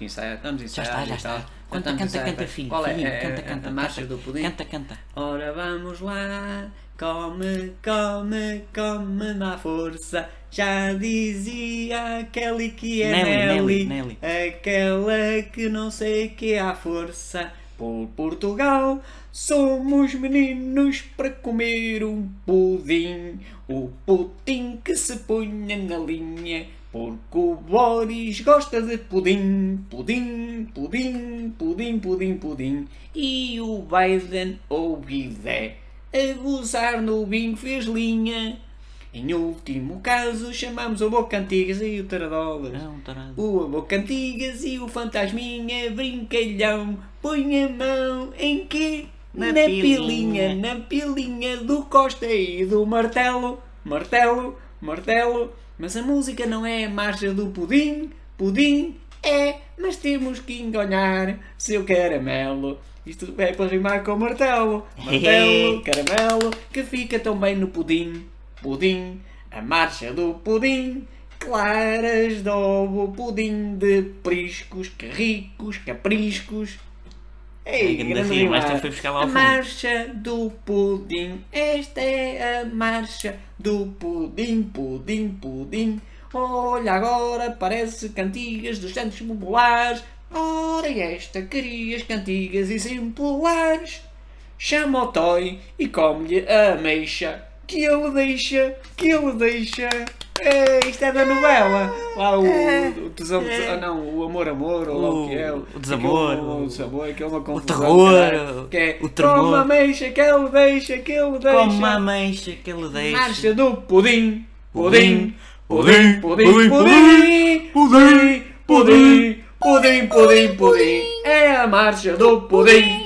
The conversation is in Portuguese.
ensaiar, estamos Já ensaiados está, já está. Canta, canta, ensaiados. canta, filho. Qual é? filhinho, É, canta, é, canta. a marcha canta, do pudim? Canta, canta. Ora vamos lá, come, come, come na força. Já dizia aquele que é Nelly, Nelly, Nelly, aquela que não sei que é a força. Por Portugal somos meninos para comer um pudim, o pudim que se punha na linha. Porque o Boris gosta de pudim, pudim, pudim, pudim, pudim, pudim. E o Biden ou Bidé a gozar no bingo fez linha. Em último caso chamamos o Boca Antigas e o Taradolas. Não, tarado. O Boca Antigas e o Fantasminha brincalhão põe a mão em quê? Na pilinha. pilinha. na pilinha do Costa e do Martelo, Martelo, Martelo. Mas a música não é a marcha do pudim, pudim é, mas temos que enganar seu caramelo. Isto é para rimar com martelo, martelo, caramelo, que fica tão bem no pudim, pudim, a marcha do pudim. Claras de ovo, pudim de priscos, carricos, capriscos. Ei, grande grande rima, rimar. esta foi buscar lá ao A fundo. marcha do pudim, esta é a marcha do pudim, pudim, pudim. Olha agora, parece cantigas dos santos populares. Ora, esta queria as cantigas e simpulares. Chama o Toy e come-lhe a ameixa. Que ele deixa, que ele deixa. É, isto é da novela. Lá o, o tesão, ah, não, o amor, amor, ou lá o que é. O- o desamor, Aquele- o- O desamor, que é uma confusão. terror, caralho, que é, o tremor. Come a ameixa, que ele deixa, que ele deixa. Como a mancha que ele deixa. Marcha do pudim, Pudim, pudim, pudim, pudim, pudim, pudim, pudim, pudim, pudim, pudim, pudim, pudim, é a marcha do pudim.